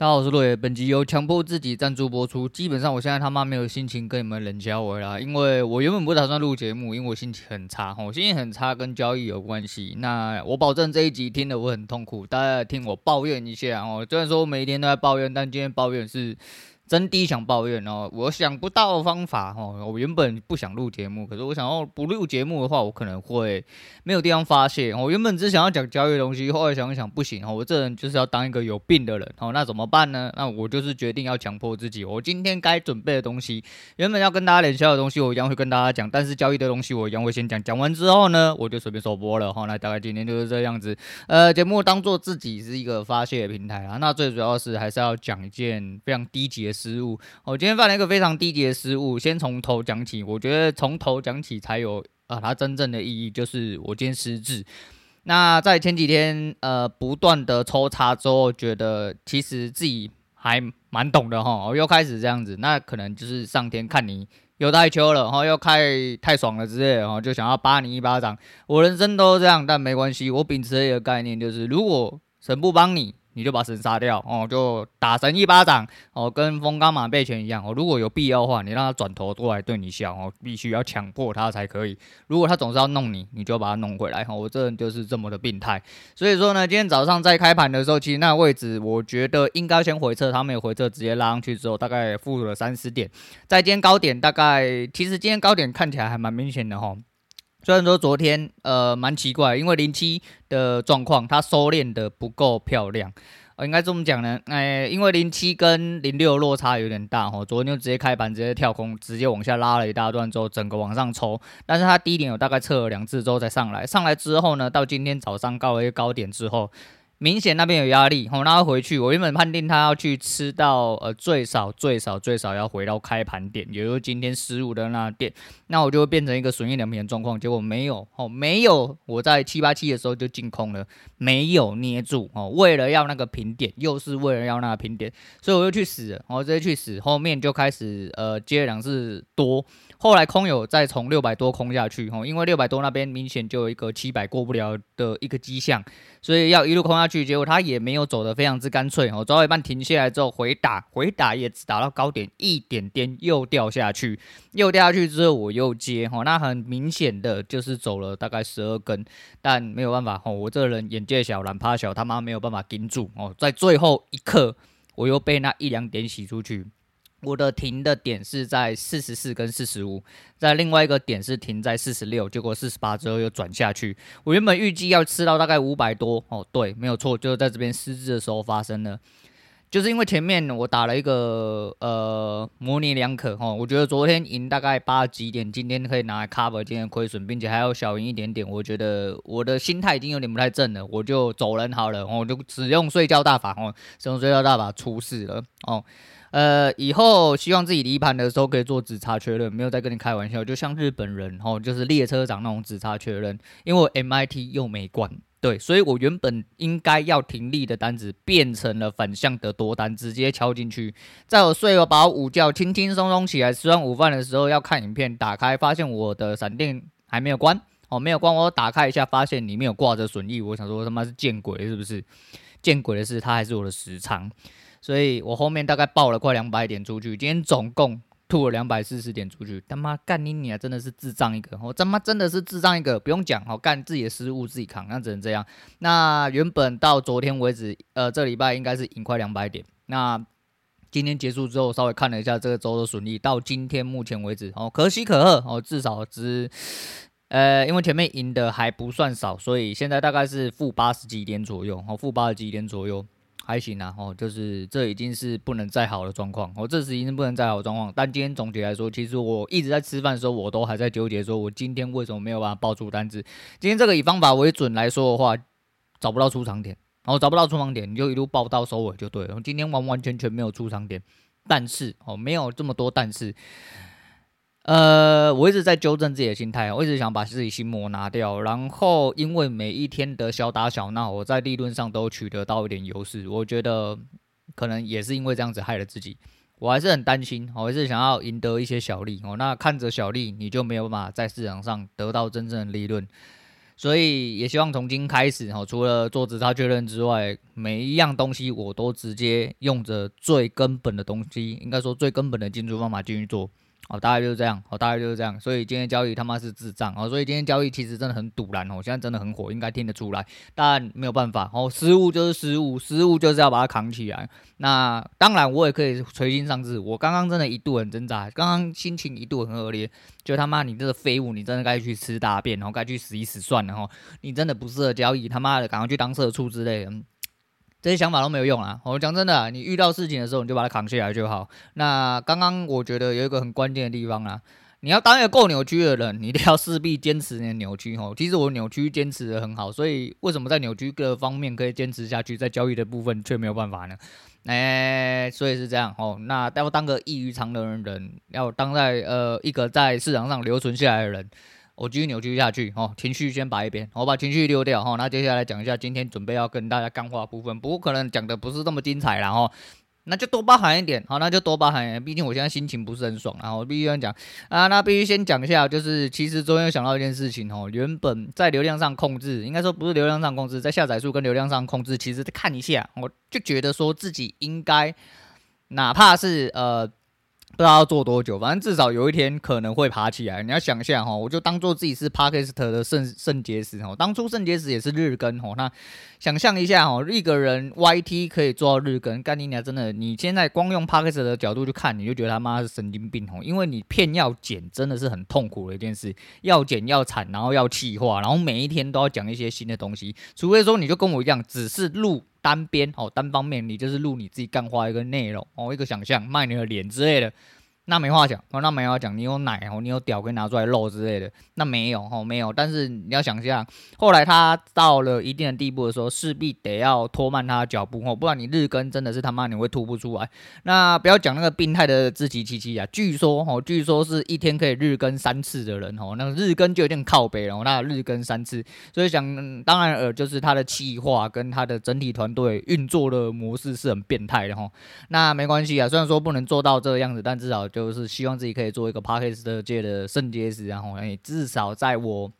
大家好，我是洛野。本集由强迫自己赞助播出。基本上，我现在他妈没有心情跟你们冷交我啦，因为我原本不打算录节目，因为我心情很差。我心情很差跟交易有关系。那我保证这一集听的我很痛苦，大家听我抱怨一下哦。虽然说我每天都在抱怨，但今天抱怨是。真的想抱怨哦，我想不到方法哦。我原本不想录节目，可是我想要不录节目的话，我可能会没有地方发泄。我原本只想要讲交易的东西，后来想一想不行哦，我这人就是要当一个有病的人哦。那怎么办呢？那我就是决定要强迫自己，我今天该准备的东西，原本要跟大家联销的东西，我一样会跟大家讲。但是交易的东西，我一样会先讲。讲完之后呢，我就随便收播了哈。那大概今天就是这样子。呃，节目当做自己是一个发泄的平台啊。那最主要是还是要讲一件非常低级的失误哦。今天犯了一个非常低级的失误，先从头讲起。我觉得从头讲起才有啊，它真正的意义就是我今天失智。那在前几天呃不断的抽查之后，觉得其实自己还蛮懂的哈，又开始这样子。那可能就是上天看你有太秋了，然又开太爽了之类的，然后就想要扒你一巴掌。我人生都这样，但没关系。我秉持一个概念就是，如果神不帮你。你就把神杀掉哦，就打神一巴掌哦，跟风刚马背拳一样哦。如果有必要的话，你让他转头过来对你笑哦，必须要强迫他才可以。如果他总是要弄你，你就把他弄回来哈。我这人就是这么的病态。所以说呢，今天早上在开盘的时候，其实那位置我觉得应该先回撤，他没有回撤，直接拉上去之后，大概负了三十点。在今天高点大概，其实今天高点看起来还蛮明显的哈。虽然说昨天呃蛮奇怪，因为零七的状况它收敛的不够漂亮，呃，应该这么讲呢，哎，因为零七跟零六落差有点大哈，昨天就直接开盘直接跳空，直接往下拉了一大段之后，整个往上抽，但是它低点有大概测了两次之后再上来，上来之后呢，到今天早上高了一个高点之后。明显那边有压力，吼，那他回去。我原本判定他要去吃到，呃，最少最少最少要回到开盘点，也就是今天十五的那点，那我就会变成一个损益两平的状况。结果没有，哦，没有，我在七八七的时候就进空了，没有捏住，哦，为了要那个平点，又是为了要那个平点，所以我就去死，我直接去死，后面就开始，呃，接两次多。后来空有再从六百多空下去，吼，因为六百多那边明显就有一个七百过不了的一个迹象，所以要一路空下去。结果他也没有走得非常之干脆，哦，走到一半停下来之后回打，回打也只打到高点一点点，又掉下去，又掉下去之后我又接，哦，那很明显的就是走了大概十二根，但没有办法，哦，我这个人眼界小，懒趴小，他妈没有办法盯住，哦，在最后一刻我又被那一两点洗出去。我的停的点是在四十四跟四十五，在另外一个点是停在四十六，结果四十八之后又转下去。我原本预计要吃到大概五百多哦，对，没有错，就是在这边失智的时候发生了。就是因为前面我打了一个呃模棱两可哦，我觉得昨天赢大概八几点，今天可以拿来 cover 今天亏损，并且还要小赢一点点。我觉得我的心态已经有点不太正了，我就走人好了，我就只用睡觉大法哦，使用睡觉大法出事了哦。呃，以后希望自己离盘的时候可以做止差确认，没有在跟你开玩笑，就像日本人哦，就是列车长那种止差确认。因为我 MIT 又没关，对，所以我原本应该要停利的单子变成了反向的多单，直接敲进去。在我睡了饱午觉，轻轻松松起来吃完午饭的时候要看影片，打开发现我的闪电还没有关哦，没有关，我打开一下发现里面有挂着损益，我想说他妈是见鬼是不是？见鬼的是它还是我的时长。所以我后面大概爆了快两百点出去，今天总共吐了两百四十点出去。他妈干你你啊，真的是智障一个！我他妈真的是智障一个，不用讲，好干自己的失误自己扛，那只能这样。那原本到昨天为止，呃，这礼拜应该是赢快两百点。那今天结束之后，稍微看了一下这个周的损益，到今天目前为止，哦，可喜可贺哦，至少只，呃，因为前面赢的还不算少，所以现在大概是负八十几点左右，哦，负八十几点左右。还行啊，哦，就是这已经是不能再好的状况，哦，这是已经不能再好的状况。但今天总体来说，其实我一直在吃饭的时候，我都还在纠结，说我今天为什么没有办法爆出单子。今天这个以方法为准来说的话，找不到出场点，然后找不到出场点，你就一路爆到收尾就对了。今天完完全全没有出场点，但是哦，没有这么多但是。呃，我一直在纠正自己的心态，我一直想把自己心魔拿掉，然后因为每一天的小打小闹，我在利润上都取得到一点优势，我觉得可能也是因为这样子害了自己，我还是很担心，我还是想要赢得一些小利哦，那看着小利，你就没有办法在市场上得到真正的利润。所以也希望从今开始哈，除了做质差确认之外，每一样东西我都直接用着最根本的东西，应该说最根本的进出方法进去做。哦，大概就是这样，哦，大概就是这样，所以今天交易他妈是智障，哦，所以今天交易其实真的很堵然，哦，现在真的很火，应该听得出来，但没有办法，哦，失误就是失误，失误就是要把它扛起来。那当然，我也可以垂心丧志，我刚刚真的一度很挣扎，刚刚心情一度很恶劣，就他妈你这个废物，你真的该去吃大便，然后该去死一死算了，哈，你真的不适合交易，他妈的，赶快去当社畜之类的。这些想法都没有用啊！我讲真的，你遇到事情的时候，你就把它扛下来就好。那刚刚我觉得有一个很关键的地方啊，你要当一个够扭曲的人，你一定要势必坚持你的扭曲哦。其实我扭曲坚持得很好，所以为什么在扭曲各方面可以坚持下去，在交易的部分却没有办法呢？哎，所以是这样哦。那要当个异于常人的人，要当在呃一个在市场上留存下来的人。我继续扭曲下去，哦，情绪先摆一边，我把情绪丢掉，哈，那接下来讲一下今天准备要跟大家干话部分，不过可能讲的不是这么精彩了，哈，那就多包含一点，好，那就多包含一点，毕竟我现在心情不是很爽，然后必须要讲啊，那必须先讲一下，就是其实昨天有想到一件事情，哦，原本在流量上控制，应该说不是流量上控制，在下载数跟流量上控制，其实看一下，我就觉得说自己应该，哪怕是呃。不知道要做多久，反正至少有一天可能会爬起来。你要想一下哈，我就当做自己是 Podcast 的圣圣结石哦。当初圣结石也是日更哦，那想象一下哈，一个人 YT 可以做到日更，干你娘真的，你现在光用 Podcast 的角度去看，你就觉得他妈是神经病哦。因为你片要剪，真的是很痛苦的一件事，要剪要产，然后要气化，然后每一天都要讲一些新的东西。除非说你就跟我一样，只是录单边哦，单方面你就是录你自己干花一个内容哦，一个想象卖你的脸之类的。那没话讲哦，那没话讲。你有奶哦，你有屌可以拿出来露之类的，那没有哦，没有。但是你要想一下，后来他到了一定的地步的时候，势必得要拖慢他的脚步哦，不然你日更真的是他妈你会吐不出来。那不要讲那个病态的自欺欺欺啊，据说哦，据说是一天可以日更三次的人哦，那日更就有点靠北了，那日更三次，所以想当然呃，就是他的企划跟他的整体团队运作的模式是很变态的哈。那没关系啊，虽然说不能做到这个样子，但至少就。就是希望自己可以做一个 Podcast 界的圣结石，然后哎，至少在我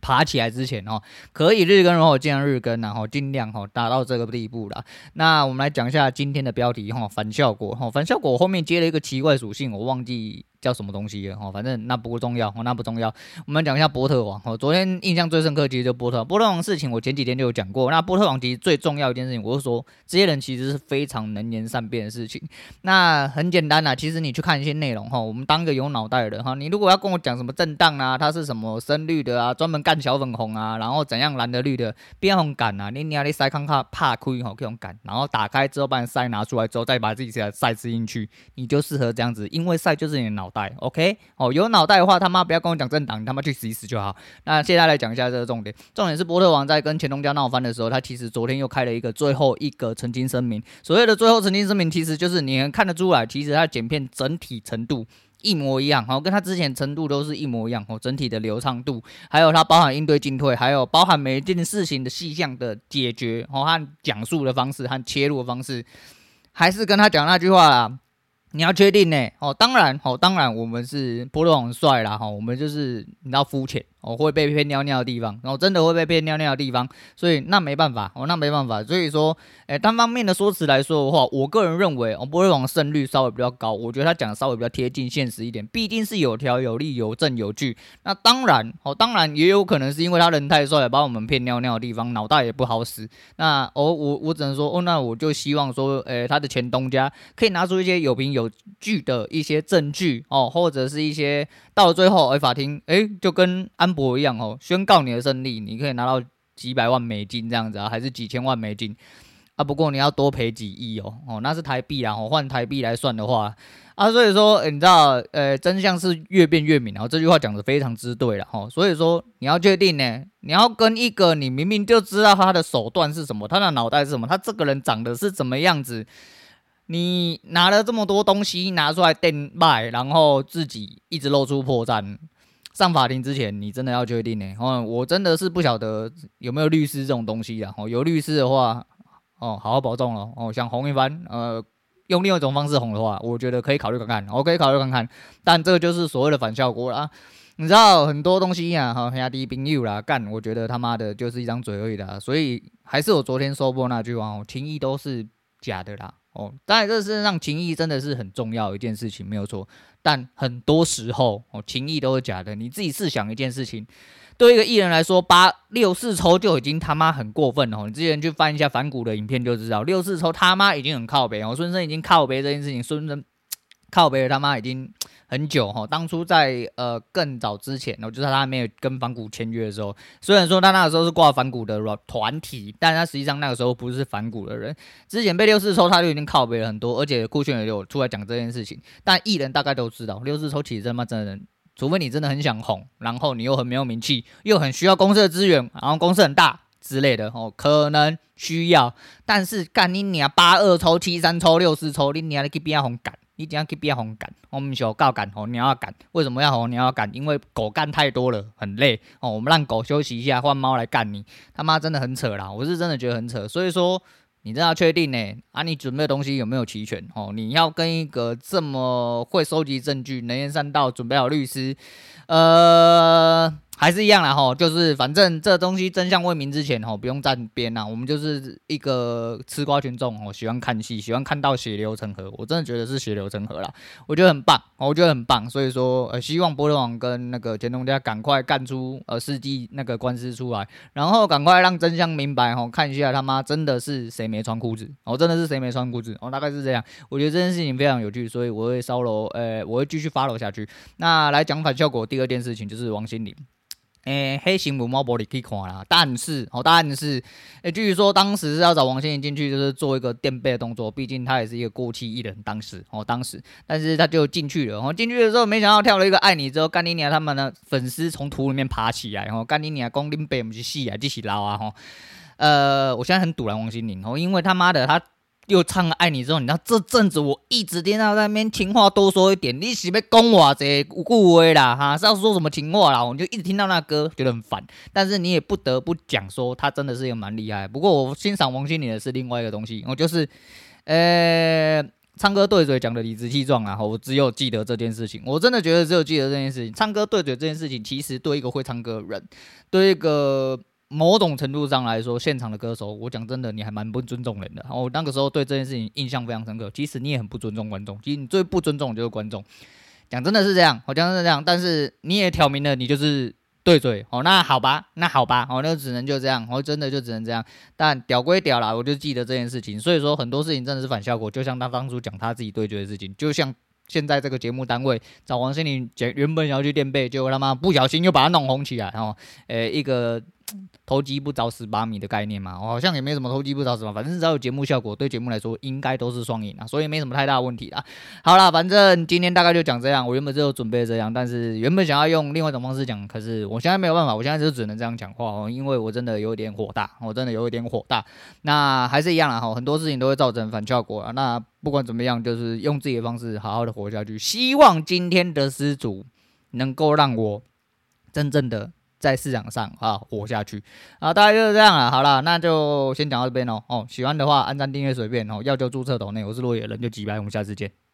爬起来之前哦，可以日更，然后尽量日更，然后尽量哈达到这个地步了。那我们来讲一下今天的标题哈，反效果哈，反效果后面接了一个奇怪属性，我忘记。叫什么东西哦，反正那不重要哦，那不重要。我们讲一下波特王哦，昨天印象最深刻其实就波特王。波特王事情我前几天就有讲过。那波特王其实最重要一件事情，我是说这些人其实是非常能言善辩的事情。那很简单呐，其实你去看一些内容哈，我们当个有脑袋的人哈，你如果要跟我讲什么震荡啊，它是什么深绿的啊，专门干小粉红啊，然后怎样蓝的绿的，别红干啊，你你要你塞康卡怕亏吼，这种干，然后打开之后把你塞拿出来之后，再把自己的塞吃进去，你就适合这样子，因为塞就是你的脑袋，OK。哦，有脑袋的话，他妈不要跟我讲政党，你他妈去死一死就好。那现在来讲一下这个重点，重点是波特王在跟前东家闹翻的时候，他其实昨天又开了一个最后一个澄清声明。所谓的最后澄清声明，其实就是你能看得出来，其实他剪片整体程度一模一样，哦，跟他之前程度都是一模一样，哦，整体的流畅度，还有他包含应对进退，还有包含每一件事情的细项的解决，哦，和讲述的方式和切入的方式，还是跟他讲那句话啦。你要确定呢？哦，当然，哦，当然，我们是波特王帅啦，哈，我们就是你知道肤浅。哦，会被骗尿尿的地方，然后真的会被骗尿尿的地方，所以那没办法，哦，那没办法，所以说，诶，单方面的说辞来说的话，我个人认为，哦，不会往胜率稍微比较高，我觉得他讲的稍微比较贴近现实一点，毕竟是有条有理、有证有据。那当然，哦，当然也有可能是因为他人太帅，把我们骗尿尿的地方，脑袋也不好使。那，哦，我我只能说，哦，那我就希望说，诶，他的前东家可以拿出一些有凭有据的一些证据，哦，或者是一些。到了最后，哎，法庭，哎，就跟安博一样哦，宣告你的胜利，你可以拿到几百万美金这样子啊，还是几千万美金啊？不过你要多赔几亿哦，哦，那是台币啊，换台币来算的话啊，所以说，你知道，呃，真相是越辩越明，然后这句话讲得非常之对了哈。所以说，你要确定呢，你要跟一个你明明就知道他的手段是什么，他的脑袋是什么，他这个人长得是怎么样子。你拿了这么多东西拿出来垫卖，然后自己一直露出破绽，上法庭之前你真的要确定呢？哦，我真的是不晓得有没有律师这种东西啊。哦，有律师的话，哦，好好保重了。哦，想红一番，呃，用另外一种方式红的话，我觉得可以考虑看看。我可以考虑看看，但这个就是所谓的反效果了。你知道很多东西呀，哈，兄弟朋友啦，干，我觉得他妈的就是一张嘴而已啦。所以还是我昨天说过那句话哦，情谊都是假的啦。哦，当然这世界上情谊真的是很重要一件事情，没有错。但很多时候哦，情谊都是假的。你自己试想一件事情，对一个艺人来说，八六四抽就已经他妈很过分了。你之前去翻一下反骨的影片就知道，六四抽他妈已经很靠北哦。孙生已经靠北这件事情，孙生靠北他妈已经。很久哈，当初在呃更早之前，我就是他还没有跟反骨签约的时候，虽然说他那个时候是挂反骨的团体，但他实际上那个时候不是反骨的人。之前被六四抽，他就已经靠北了很多，而且酷炫也有出来讲这件事情。但艺人大概都知道，六四抽其实他妈真的，除非你真的很想红，然后你又很没有名气，又很需要公司的资源，然后公司很大之类的哦，可能需要。但是干你娘八二抽、七三抽、六四抽，你娘你去边红干？你怎样去变红干？我们小告干吼，你要干？为什么要吼？你要干？因为狗干太多了，很累哦。我们让狗休息一下，换猫来干你。他妈真的很扯啦，我是真的觉得很扯。所以说，你真的要确定呢？啊，你准备的东西有没有齐全？哦，你要跟一个这么会收集证据、能言善道、准备好律师，呃。还是一样啦吼，就是反正这东西真相未明之前吼，不用站边呐。我们就是一个吃瓜群众哦，喜欢看戏，喜欢看到血流成河。我真的觉得是血流成河啦，我觉得很棒，我觉得很棒。所以说，呃，希望波特王跟那个前东家赶快干出呃世纪那个官司出来，然后赶快让真相明白吼，看一下他妈真的是谁没穿裤子哦，真的是谁没穿裤子哦，大概是这样。我觉得这件事情非常有趣，所以我会烧楼，呃，我会继续 follow 下去。那来讲反效果，第二件事情就是王心凌。诶，黑心母猫玻璃可以看啦，但是哦，但是诶，据说当时是要找王心凌进去，就是做一个垫背的动作，毕竟他也是一个过气艺人，当时哦，当时，但是他就进去了，哦，进去的时候没想到跳了一个爱你之后，干你娘他们的粉丝从土里面爬起来，然后干你娘公拎背我们去戏啊，继续捞啊，吼，呃，我现在很堵拦王心凌哦，因为他妈的他。又唱了爱你之后，你知道这阵子我一直听到那边情话多说一点，你是要讲我这无故话啦哈，是要说什么情话啦？我就一直听到那歌，觉得很烦。但是你也不得不讲说，他真的是一个蛮厉害。不过我欣赏王心凌的是另外一个东西，我就是，呃，唱歌对嘴讲的理直气壮啊。我只有记得这件事情，我真的觉得只有记得这件事情。唱歌对嘴这件事情，其实对一个会唱歌的人，对一个。某种程度上来说，现场的歌手，我讲真的，你还蛮不尊重人的。我那个时候对这件事情印象非常深刻。其实你也很不尊重观众，其实你最不尊重的就是观众。讲真的是这样，我讲真的是这样。但是你也挑明了，你就是对嘴。哦，那好吧，那好吧，哦，那只能就这样。我真的就只能这样。但屌归屌啦，我就记得这件事情。所以说很多事情真的是反效果，就像他当初讲他自己对决的事情，就像。现在这个节目单位找王心凌，原本要去垫背，结果他妈不小心又把他弄红起来，然后，诶，一个投机不着十八米的概念嘛，我好像也没什么投机不着蚀嘛，反正只要有节目效果，对节目来说应该都是双赢啊，所以没什么太大问题啦。好啦，反正今天大概就讲这样，我原本就准备这样，但是原本想要用另外一种方式讲，可是我现在没有办法，我现在就只能这样讲话哦，因为我真的有点火大，我真的有一点火大。那还是一样啦，哈，很多事情都会造成反效果啊，那。不管怎么样，就是用自己的方式好好的活下去。希望今天的失主能够让我真正的在市场上啊活下去啊！大概就是这样了。好了，那就先讲到这边喽。哦，喜欢的话按赞订阅随便哦，要就注册抖内。我是落野人，就几百，我们下次见。